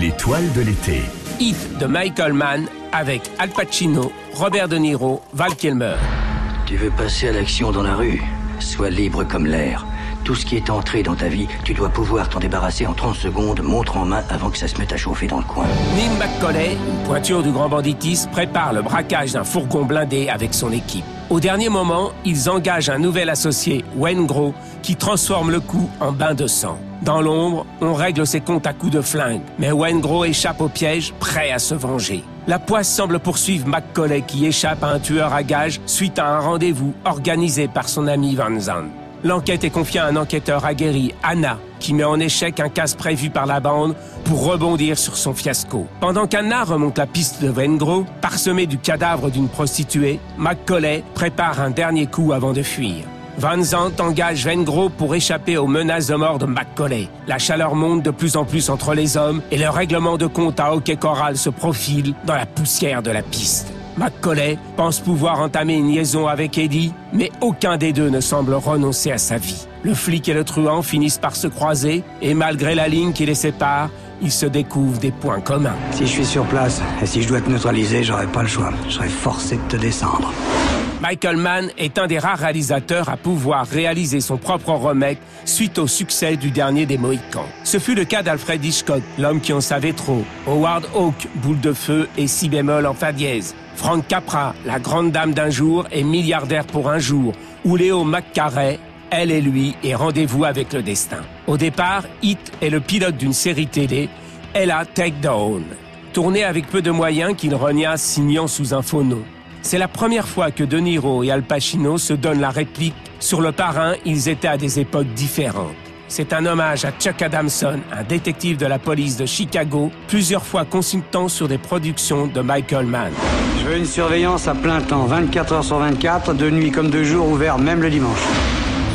L'étoile de l'été. Hit de Michael Mann avec Al Pacino, Robert De Niro, Val Kilmer. Tu veux passer à l'action dans la rue? Sois libre comme l'air. Tout ce qui est entré dans ta vie, tu dois pouvoir t'en débarrasser en 30 secondes, montre en main, avant que ça se mette à chauffer dans le coin. Neil McCauley, une pointure du grand banditisme, prépare le braquage d'un fourgon blindé avec son équipe. Au dernier moment, ils engagent un nouvel associé, Wayne Gros, qui transforme le coup en bain de sang. Dans l'ombre, on règle ses comptes à coups de flingue, mais Wayne Gros échappe au piège, prêt à se venger. La poisse semble poursuivre McCauley qui échappe à un tueur à gages suite à un rendez-vous organisé par son ami Van Zandt. L'enquête est confiée à un enquêteur aguerri, Anna, qui met en échec un casse prévu par la bande pour rebondir sur son fiasco. Pendant qu'Anna remonte la piste de Vengro, parsemée du cadavre d'une prostituée, McCauley prépare un dernier coup avant de fuir. Van Zandt engage Vengro pour échapper aux menaces de mort de McCauley. La chaleur monte de plus en plus entre les hommes et le règlement de compte à hockey choral se profile dans la poussière de la piste. McCauley pense pouvoir entamer une liaison avec Eddie, mais aucun des deux ne semble renoncer à sa vie. Le flic et le truand finissent par se croiser, et malgré la ligne qui les sépare, ils se découvrent des points communs. Si je suis sur place, et si je dois te neutraliser, j'aurai pas le choix. Je serai forcé de te descendre. Michael Mann est un des rares réalisateurs à pouvoir réaliser son propre remake suite au succès du dernier des Mohicans. Ce fut le cas d'Alfred Hitchcock, l'homme qui en savait trop, Howard Hawke, boule de feu et si bémol en fa dièse, Frank Capra, la grande dame d'un jour et milliardaire pour un jour, ou Léo McCarey, elle et lui, et rendez-vous avec le destin. Au départ, Hit est le pilote d'une série télé, Ella Take Down, tournée avec peu de moyens qu'il renia signant sous un faux nom. C'est la première fois que De Niro et Al Pacino se donnent la réplique sur le parrain, ils étaient à des époques différentes. C'est un hommage à Chuck Adamson, un détective de la police de Chicago, plusieurs fois consultant sur des productions de Michael Mann. Je veux une surveillance à plein temps, 24 heures sur 24, de nuit comme de jour, ouvert même le dimanche.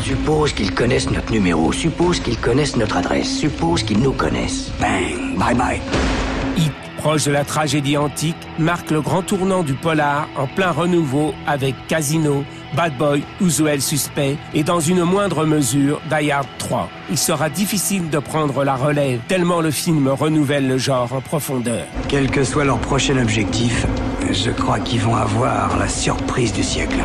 Suppose qu'ils connaissent notre numéro, suppose qu'ils connaissent notre adresse, suppose qu'ils nous connaissent. Bang, bye bye. Proche de la tragédie antique, marque le grand tournant du polar en plein renouveau avec Casino, Bad Boy, Usuel Suspect et dans une moindre mesure Die Hard 3. Il sera difficile de prendre la relève tellement le film renouvelle le genre en profondeur. Quel que soit leur prochain objectif, je crois qu'ils vont avoir la surprise du siècle.